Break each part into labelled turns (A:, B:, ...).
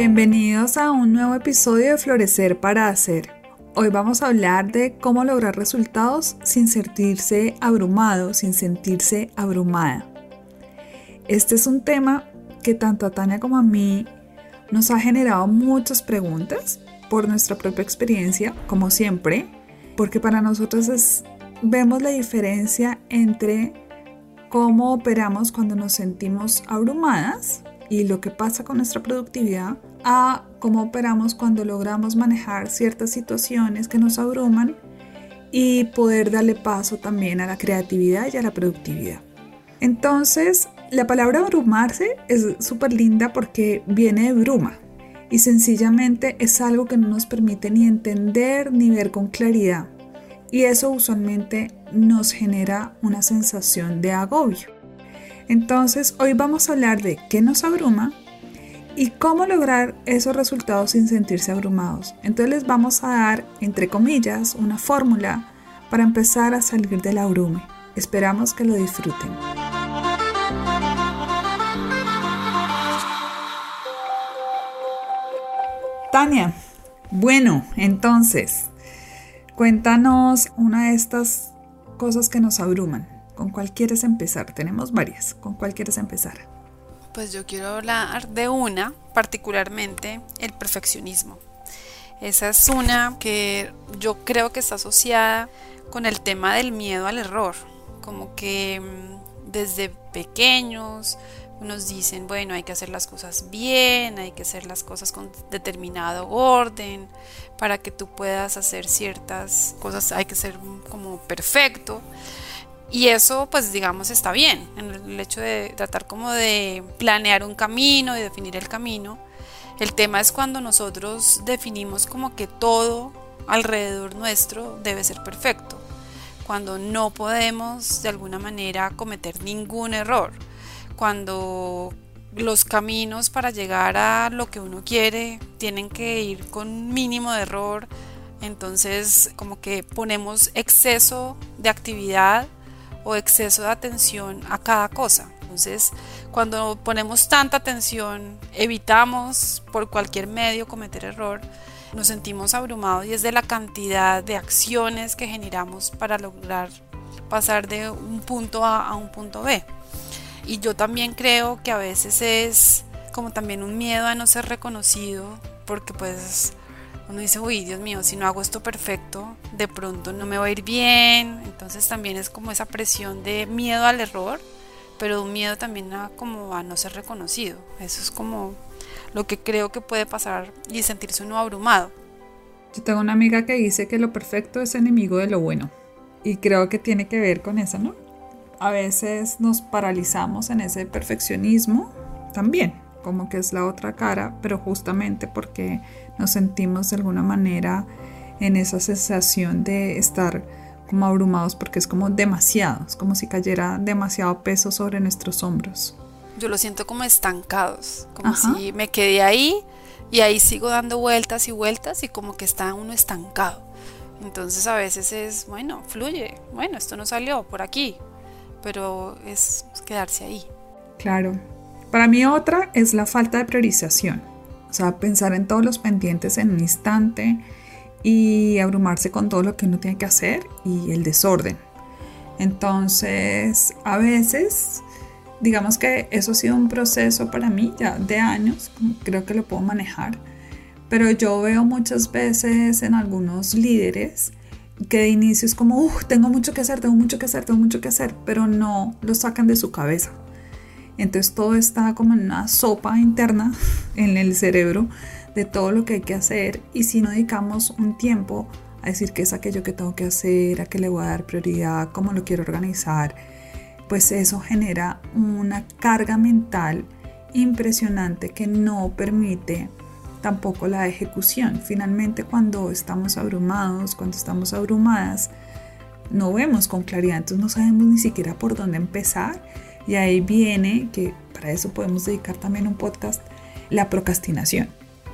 A: Bienvenidos a un nuevo episodio de Florecer para Hacer. Hoy vamos a hablar de cómo lograr resultados sin sentirse abrumado, sin sentirse abrumada. Este es un tema que tanto a Tania como a mí nos ha generado muchas preguntas por nuestra propia experiencia, como siempre, porque para nosotros vemos la diferencia entre cómo operamos cuando nos sentimos abrumadas y lo que pasa con nuestra productividad a cómo operamos cuando logramos manejar ciertas situaciones que nos abruman y poder darle paso también a la creatividad y a la productividad. Entonces, la palabra abrumarse es súper linda porque viene de bruma y sencillamente es algo que no nos permite ni entender ni ver con claridad. Y eso usualmente nos genera una sensación de agobio. Entonces, hoy vamos a hablar de qué nos abruma y cómo lograr esos resultados sin sentirse abrumados. Entonces les vamos a dar, entre comillas, una fórmula para empezar a salir del abrume. Esperamos que lo disfruten. Tania, bueno, entonces, cuéntanos una de estas cosas que nos abruman. ¿Con cuál quieres empezar? Tenemos varias. ¿Con cuál quieres empezar?
B: Pues yo quiero hablar de una, particularmente el perfeccionismo. Esa es una que yo creo que está asociada con el tema del miedo al error. Como que mm, desde pequeños nos dicen, bueno, hay que hacer las cosas bien, hay que hacer las cosas con determinado orden, para que tú puedas hacer ciertas cosas, hay que ser como perfecto. Y eso, pues digamos, está bien, en el hecho de tratar como de planear un camino y definir el camino. El tema es cuando nosotros definimos como que todo alrededor nuestro debe ser perfecto, cuando no podemos de alguna manera cometer ningún error cuando los caminos para llegar a lo que uno quiere tienen que ir con mínimo de error, entonces como que ponemos exceso de actividad o exceso de atención a cada cosa. Entonces, cuando ponemos tanta atención, evitamos por cualquier medio cometer error, nos sentimos abrumados y es de la cantidad de acciones que generamos para lograr pasar de un punto A a un punto B. Y yo también creo que a veces es como también un miedo a no ser reconocido, porque pues uno dice, uy, Dios mío, si no hago esto perfecto, de pronto no me va a ir bien. Entonces también es como esa presión de miedo al error, pero un miedo también a como a no ser reconocido. Eso es como lo que creo que puede pasar y sentirse uno abrumado.
A: Yo tengo una amiga que dice que lo perfecto es enemigo de lo bueno. Y creo que tiene que ver con eso, ¿no? a veces nos paralizamos en ese perfeccionismo también, como que es la otra cara, pero justamente porque nos sentimos de alguna manera en esa sensación de estar como abrumados porque es como demasiado, es como si cayera demasiado peso sobre nuestros hombros.
B: Yo lo siento como estancados, como si me quedé ahí y ahí sigo dando vueltas y vueltas y como que está uno estancado. Entonces a veces es, bueno, fluye, bueno, esto no salió por aquí, pero es quedarse ahí.
A: Claro. Para mí otra es la falta de priorización. O sea, pensar en todos los pendientes en un instante y abrumarse con todo lo que uno tiene que hacer y el desorden. Entonces, a veces, digamos que eso ha sido un proceso para mí ya de años, creo que lo puedo manejar, pero yo veo muchas veces en algunos líderes que de inicio es como, uff, tengo mucho que hacer, tengo mucho que hacer, tengo mucho que hacer, pero no lo sacan de su cabeza. Entonces todo está como en una sopa interna en el cerebro de todo lo que hay que hacer y si no dedicamos un tiempo a decir qué es aquello que tengo que hacer, a qué le voy a dar prioridad, cómo lo quiero organizar, pues eso genera una carga mental impresionante que no permite tampoco la ejecución. Finalmente cuando estamos abrumados, cuando estamos abrumadas, no vemos con claridad, entonces no sabemos ni siquiera por dónde empezar. Y ahí viene, que para eso podemos dedicar también un podcast, la procrastinación.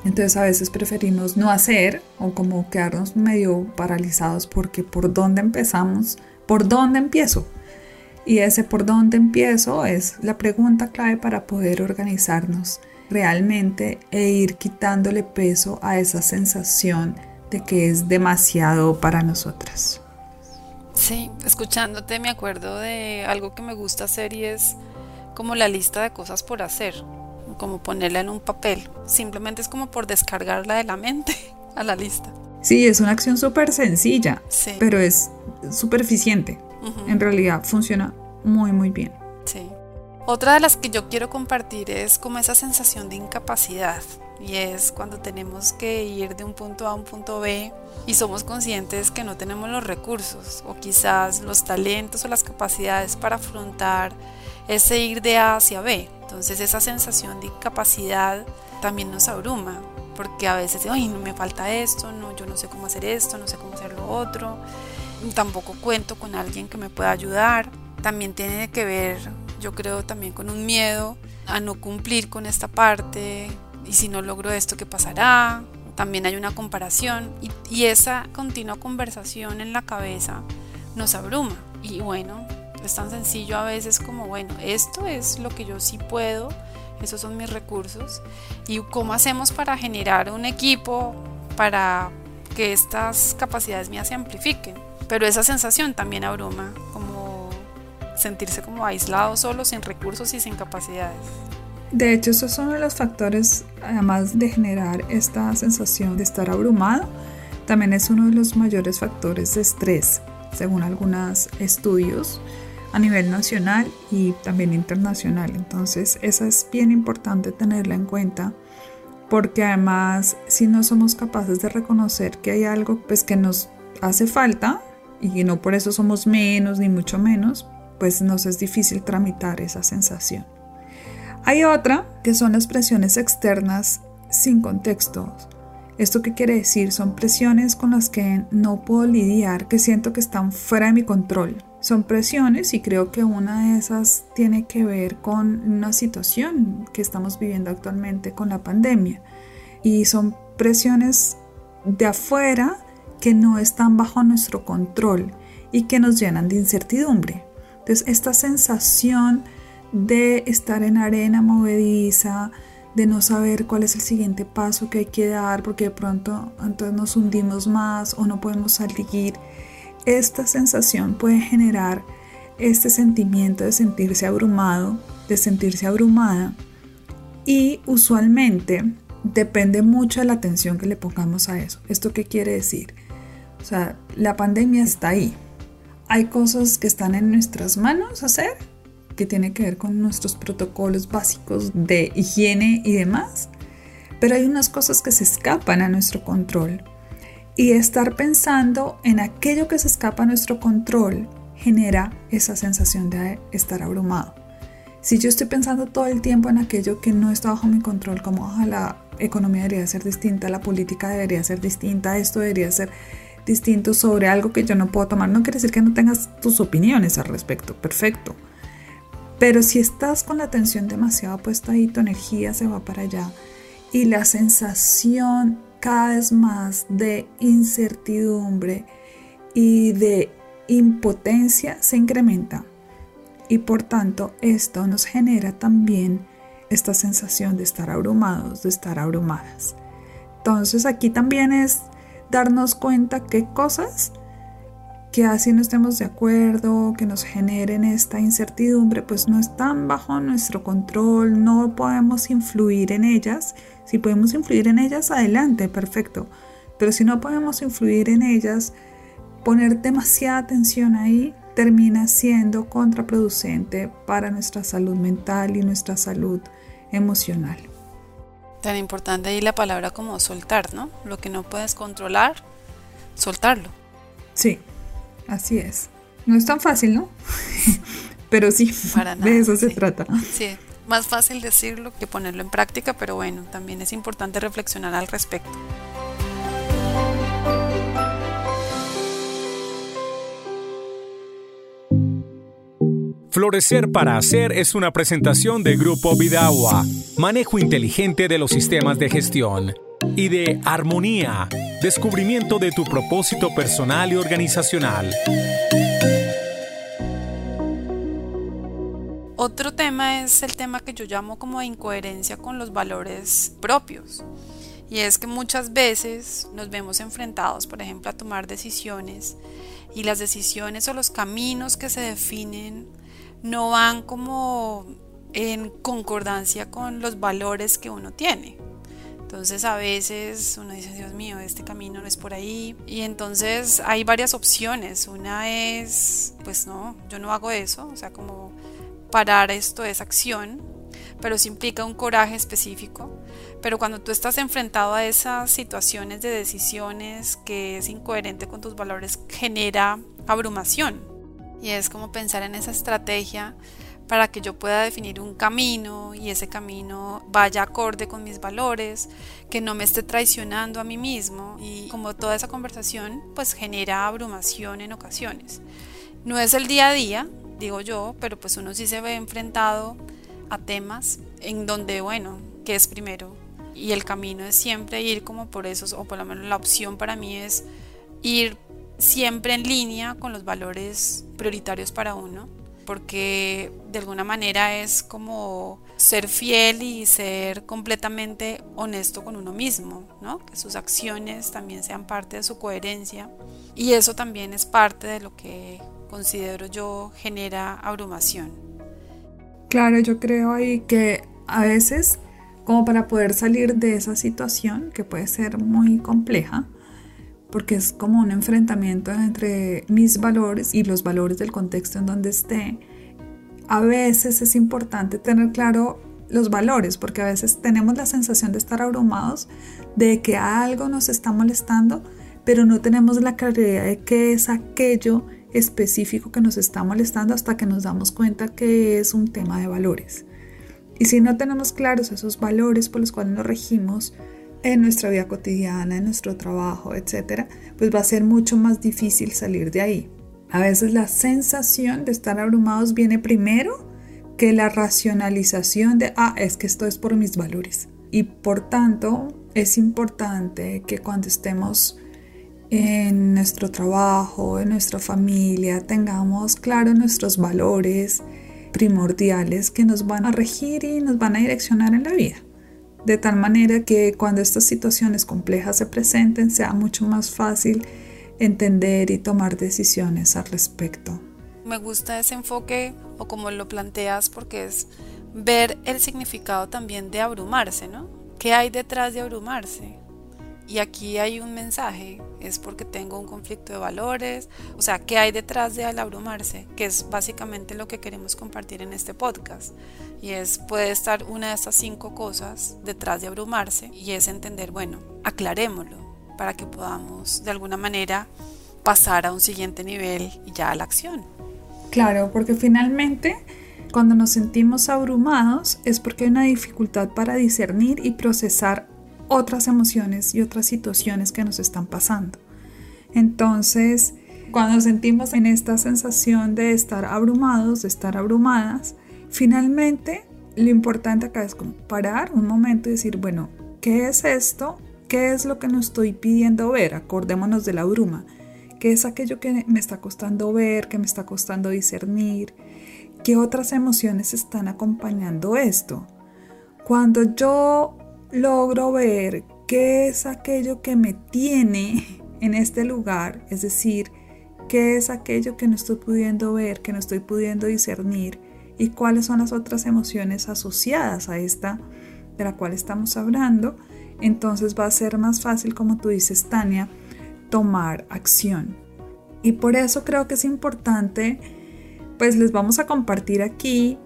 A: Entonces a veces preferimos no hacer o como quedarnos medio paralizados porque por dónde empezamos, por dónde empiezo. Y ese por dónde empiezo es la pregunta clave para poder organizarnos realmente e ir quitándole peso a esa sensación de que es demasiado para nosotras.
B: Sí, escuchándote me acuerdo de algo que me gusta hacer y es como la lista de cosas por hacer, como ponerla en un papel. Simplemente es como por descargarla de la mente a la lista.
A: Sí, es una acción súper sencilla, pero es súper eficiente. En realidad funciona muy, muy bien.
B: Sí. Otra de las que yo quiero compartir es como esa sensación de incapacidad y es cuando tenemos que ir de un punto A a un punto B y somos conscientes que no tenemos los recursos o quizás los talentos o las capacidades para afrontar ese ir de A hacia B. Entonces esa sensación de incapacidad también nos abruma porque a veces, ay, no me falta esto, no, yo no sé cómo hacer esto, no sé cómo hacer lo otro, tampoco cuento con alguien que me pueda ayudar. También tiene que ver yo creo también con un miedo a no cumplir con esta parte y si no logro esto, ¿qué pasará? También hay una comparación y, esa continua conversación en la cabeza nos abruma. Y bueno, es tan sencillo a veces como, bueno, esto es lo que yo sí puedo, esos son mis recursos. ¿Y cómo hacemos para generar un equipo para que estas capacidades mías se amplifiquen? Pero esa sensación también abruma, como sentirse como aislado, solo, sin recursos y sin capacidades.
A: De hecho, esos son los factores, además de generar esta sensación de estar abrumado, también es uno de los mayores factores de estrés, según algunos estudios a nivel nacional y también internacional. Entonces, esa es bien importante tenerla en cuenta porque además si no somos capaces de reconocer que hay algo pues que nos hace falta y no por eso somos menos ni mucho menos, pues nos es difícil tramitar esa sensación. Hay otra que son las presiones externas sin contexto. ¿Esto qué quiere decir? Son presiones con las que no puedo lidiar, que siento que están fuera de mi control. Son presiones y creo que una de esas tiene que ver con una situación que estamos viviendo actualmente con la pandemia. Y son presiones de afuera que no están bajo nuestro control y que nos llenan de incertidumbre. Entonces, esta sensación de estar en arena movediza, de no saber cuál es el siguiente paso que hay que dar, porque de pronto entonces nos hundimos más o no podemos salir, esta sensación puede generar este sentimiento de sentirse abrumado, de sentirse abrumada y usualmente depende mucho de la atención que le pongamos a eso. ¿Esto qué quiere decir? O sea, la pandemia está ahí, hay cosas que están en nuestras manos hacer, que tiene que ver con nuestros protocolos básicos de higiene y demás, pero hay unas cosas que se escapan a nuestro control. Y estar pensando en aquello que se escapa a nuestro control genera esa sensación de estar abrumado. Si yo estoy pensando todo el tiempo en aquello que no está bajo mi control, como la economía debería ser distinta, la política debería ser distinta, esto debería ser distinto sobre algo que yo no puedo tomar. No quiere decir que no tengas tus opiniones al respecto, perfecto. Pero si estás con la atención demasiado puesta ahí, tu energía se va para allá y la sensación cada vez más de incertidumbre y de impotencia se incrementa. Y por tanto esto nos genera también esta sensación de estar abrumados, de estar abrumadas. Entonces aquí también es darnos cuenta que cosas que así no estemos de acuerdo, que nos generen esta incertidumbre, pues no están bajo nuestro control, no podemos influir en ellas. Si podemos influir en ellas, adelante, perfecto. Pero si no podemos influir en ellas, poner demasiada atención ahí termina siendo contraproducente para nuestra salud mental y nuestra salud emocional.
B: Tan importante ahí la palabra como soltar, ¿no? Lo que no puedes controlar, soltarlo.
A: Sí, así es. No es tan fácil, ¿no? Pero sí, de eso se trata.
B: Sí, más fácil decirlo que ponerlo en práctica, pero bueno, también es importante reflexionar al respecto.
C: Florecer para Hacer es una presentación de Grupo Vidagua, manejo inteligente de los sistemas de gestión, y de Armonía, descubrimiento de tu propósito personal y organizacional.
B: Otro tema es el tema que yo llamo como incoherencia con los valores propios. Y es que muchas veces nos vemos enfrentados, por ejemplo, a tomar decisiones y las decisiones o los caminos que se definen no van como en concordancia con los valores que uno tiene. Entonces a veces uno dice, Dios mío, este camino no es por ahí. Y entonces hay varias opciones. Una es, pues no, yo no hago eso. O sea, como parar esto es acción, pero sí implica un coraje específico. Pero cuando tú estás enfrentado a esas situaciones de decisiones que es incoherente con tus valores, genera abrumación. Y es como pensar en esa estrategia para que yo pueda definir un camino y ese camino vaya acorde con mis valores, que no me esté traicionando a mí mismo y como toda esa conversación pues genera abrumación en ocasiones. No es el día a día, digo yo, pero pues uno sí se ve enfrentado a temas en donde, bueno, ¿qué es primero? Y el camino es siempre ir como por esos, o por lo menos la opción para mí es ir siempre en línea con los valores prioritarios para uno, porque de alguna manera es como ser fiel y ser completamente honesto con uno mismo, ¿no? Que sus acciones también sean parte de su coherencia y eso también es parte de lo que considero yo genera abrumación.
A: Claro, yo creo ahí que a veces como para poder salir de esa situación que puede ser muy compleja, porque es como un enfrentamiento entre mis valores y los valores del contexto en donde esté. A veces es importante tener claro los valores, porque a veces tenemos la sensación de estar abrumados, de que algo nos está molestando, pero no tenemos la claridad de qué es aquello específico que nos está molestando hasta que nos damos cuenta que es un tema de valores. Y si no tenemos claros esos valores por los cuales nos regimos, en nuestra vida cotidiana, en nuestro trabajo, etcétera, pues va a ser mucho más difícil salir de ahí. A veces la sensación de estar abrumados viene primero que la racionalización de, ah, es que esto es por mis valores. Y por tanto, es importante que cuando estemos en nuestro trabajo, en nuestra familia, tengamos claro nuestros valores primordiales que nos van a regir y nos van a direccionar en la vida de tal manera que cuando estas situaciones complejas se presenten sea mucho más fácil entender y tomar decisiones al respecto.
B: Me gusta ese enfoque o como lo planteas porque es ver el significado también de abrumarse, ¿no? ¿Qué hay detrás de abrumarse? Y aquí hay un mensaje, es porque tengo un conflicto de valores, o sea, ¿qué hay detrás de abrumarse? Que es básicamente lo que queremos compartir en este podcast. Y es, puede estar una de estas cinco cosas detrás de abrumarse y es entender, bueno, aclarémoslo para que podamos de alguna manera pasar a un siguiente nivel y ya a la acción.
A: Claro, porque finalmente cuando nos sentimos abrumados es porque hay una dificultad para discernir y procesar otras emociones y otras situaciones que nos están pasando. Entonces, cuando sentimos en esta sensación de estar abrumados, de estar abrumadas, finalmente lo importante acá es parar un momento y decir, bueno, ¿qué es esto? ¿Qué es lo que nos estoy pidiendo ver? Acordémonos de la bruma. ¿Qué es aquello que me está costando ver, que me está costando discernir? ¿Qué otras emociones están acompañando esto? Cuando yo logro ver qué es aquello que me tiene en este lugar, es decir, qué es aquello que no estoy pudiendo ver, que no estoy pudiendo discernir y cuáles son las otras emociones asociadas a esta de la cual estamos hablando, entonces va a ser más fácil, como tú dices, Tania, tomar acción. Y por eso creo que es importante, pues les vamos a compartir aquí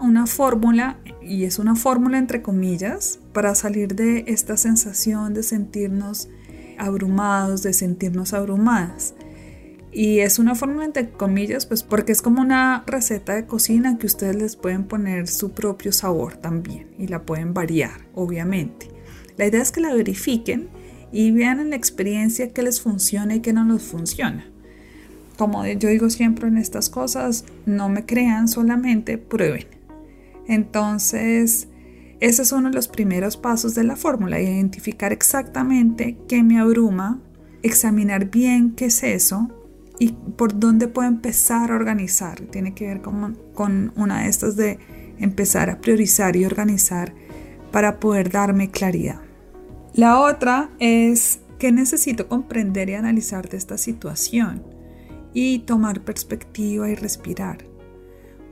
A: una fórmula, y es una fórmula entre comillas, para salir de esta sensación de sentirnos abrumados, de sentirnos abrumadas. Y es una forma entre comillas, pues porque es como una receta de cocina que ustedes les pueden poner su propio sabor también y la pueden variar, obviamente. La idea es que la verifiquen y vean en la experiencia qué les funciona y qué no les funciona. Como yo digo siempre en estas cosas, no me crean, solamente prueben. Entonces, ese es uno de los primeros pasos de la fórmula, identificar exactamente qué me abruma, examinar bien qué es eso y por dónde puedo empezar a organizar. Tiene que ver con, una de estas de empezar a priorizar y organizar para poder darme claridad. La otra es que necesito comprender y analizar de esta situación y tomar perspectiva y respirar.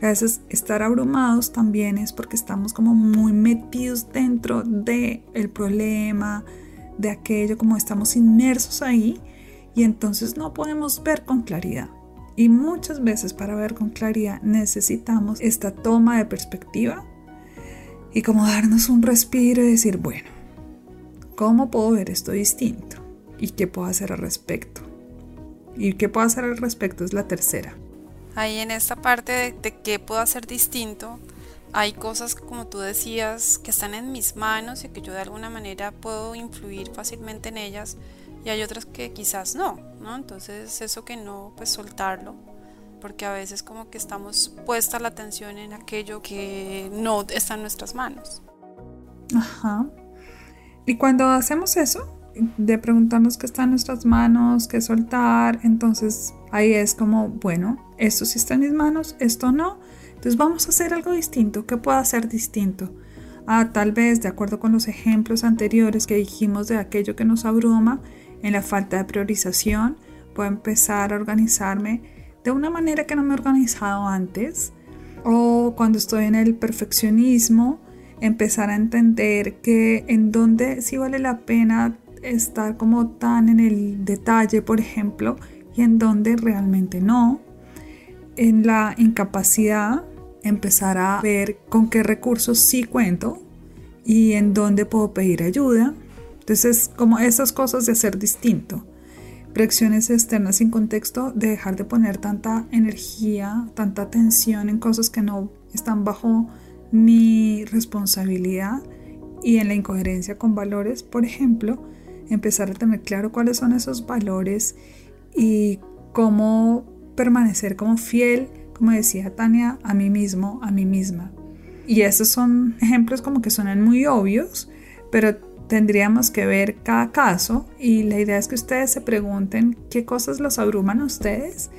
A: A veces estar abrumados también es porque estamos como muy metidos dentro del el problema, de aquello, como estamos inmersos ahí y entonces no podemos ver con claridad. Y muchas veces para ver con claridad necesitamos esta toma de perspectiva y como darnos un respiro y decir, bueno, ¿cómo puedo ver esto distinto? ¿Y qué puedo hacer al respecto? ¿Y qué puedo hacer al respecto? Es la tercera.
B: Ahí en esta parte de, qué puedo hacer distinto, hay cosas, como tú decías, que están en mis manos y que yo de alguna manera puedo influir fácilmente en ellas y hay otras que quizás no, ¿no? Entonces eso que no, pues soltarlo, porque a veces como que estamos puesta la atención en aquello que no está en nuestras manos.
A: Ajá. Y cuando hacemos eso, de preguntarnos qué está en nuestras manos, qué soltar, entonces ahí es como, bueno, esto sí está en mis manos, esto no, entonces vamos a hacer algo distinto, ¿qué puedo hacer distinto? Ah, tal vez, de acuerdo con los ejemplos anteriores que dijimos de aquello que nos abruma, en la falta de priorización, puedo empezar a organizarme de una manera que no me he organizado antes. O cuando estoy en el perfeccionismo, empezar a entender que en donde sí vale la pena estar como tan en el detalle, por ejemplo, y en donde realmente no. En la incapacidad, empezar a ver con qué recursos sí cuento y en dónde puedo pedir ayuda. Entonces, como esas cosas de hacer distinto. Presiones externas sin contexto, de dejar de poner tanta energía, tanta atención en cosas que no están bajo mi responsabilidad y en la incoherencia con valores, por ejemplo, empezar a tener claro cuáles son esos valores y cómo permanecer como fiel, como decía Tania, a mí mismo, a mí misma. Y estos son ejemplos como que suenan muy obvios, pero tendríamos que ver cada caso y la idea es que ustedes se pregunten qué cosas los abruman a ustedes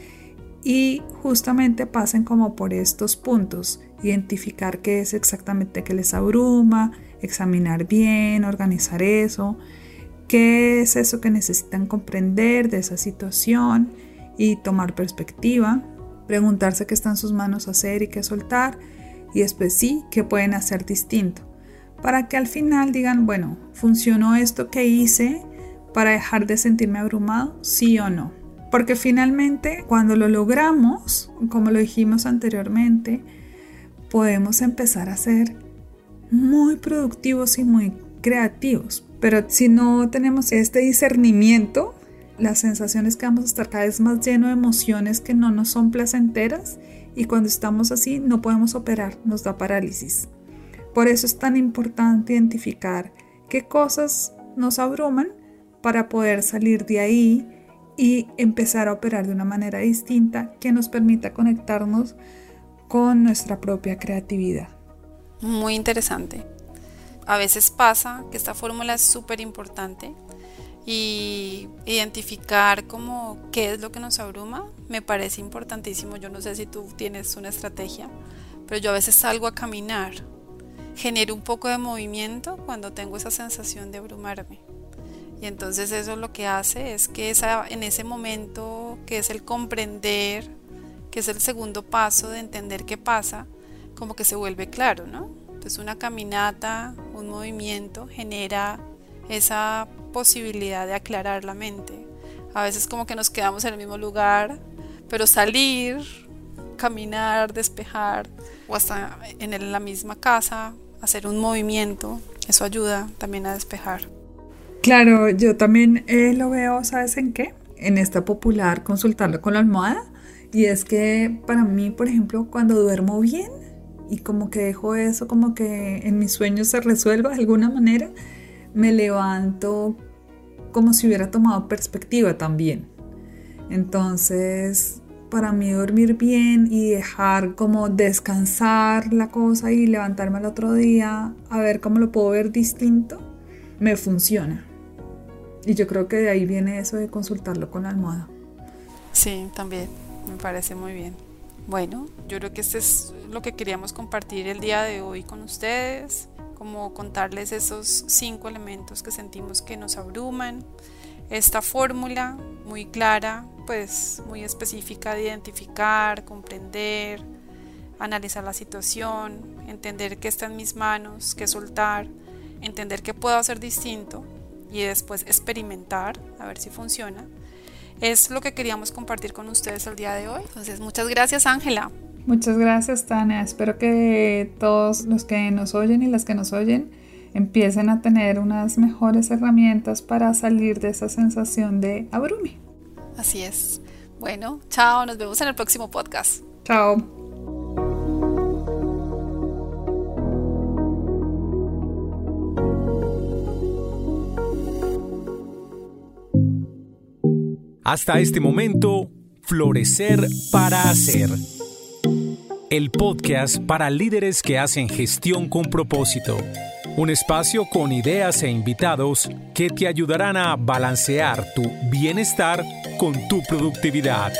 A: y justamente pasen como por estos puntos, identificar qué es exactamente que les abruma, examinar bien, organizar eso, qué es eso que necesitan comprender de esa situación y tomar perspectiva, preguntarse qué está en sus manos hacer y qué soltar y después sí, qué pueden hacer distinto para que al final digan, bueno, ¿funcionó esto que hice para dejar de sentirme abrumado? Sí o no. Porque finalmente cuando lo logramos, como lo dijimos anteriormente, podemos empezar a ser muy productivos y muy creativos. Pero si no tenemos este discernimiento, las sensaciones que vamos a estar cada vez más lleno de emociones que no nos son placenteras y cuando estamos así no podemos operar, nos da parálisis. Por eso es tan importante identificar qué cosas nos abruman para poder salir de ahí y empezar a operar de una manera distinta que nos permita conectarnos con nuestra propia creatividad.
B: Muy interesante. A veces pasa que esta fórmula es súper importante y identificar como qué es lo que nos abruma me parece importantísimo. Yo no sé si tú tienes una estrategia, pero yo a veces salgo a caminar genero un poco de movimiento cuando tengo esa sensación de abrumarme. Y entonces eso lo que hace es que esa, en ese momento que es el comprender, que es el segundo paso de entender qué pasa, como que se vuelve claro, ¿no? Entonces una caminata, un movimiento genera esa posibilidad de aclarar la mente. A veces como que nos quedamos en el mismo lugar, pero salir, caminar, despejar, o hasta en la misma casa, hacer un movimiento, eso ayuda también a despejar.
A: Claro, yo también eh, lo veo, ¿sabes en qué? en esta popular consultarlo con la almohada. Y es que para mí, por ejemplo, cuando duermo bien y como que dejo eso como que en mis sueños se resuelva de alguna manera, me levanto como si hubiera tomado perspectiva también. Entonces, para mí dormir bien y dejar como descansar la cosa y levantarme al otro día a ver cómo lo puedo ver distinto, me funciona. Y yo creo que de ahí viene eso de consultarlo con la almohada.
B: Sí, también, me parece muy bien. Bueno, yo creo que este es lo que queríamos compartir el día de hoy con ustedes, como contarles esos cinco elementos que sentimos que nos abruman, esta fórmula muy clara, pues muy específica de identificar, comprender, analizar la situación, entender que está en mis manos, que soltar, entender que puedo hacer distinto y después experimentar a ver si funciona. Es lo que queríamos compartir con ustedes el día de hoy. Entonces, muchas gracias Ángela.
A: Muchas gracias Tania. Espero que todos los que nos oyen y las que nos oyen empiecen a tener unas mejores herramientas para salir de esa sensación de abrume.
B: Así es. Bueno, chao, nos vemos en el próximo podcast.
A: Chao.
C: Hasta este momento, Florecer para Hacer. El podcast para líderes que hacen gestión con propósito. Un espacio con ideas e invitados que te ayudarán a balancear tu bienestar con tu productividad.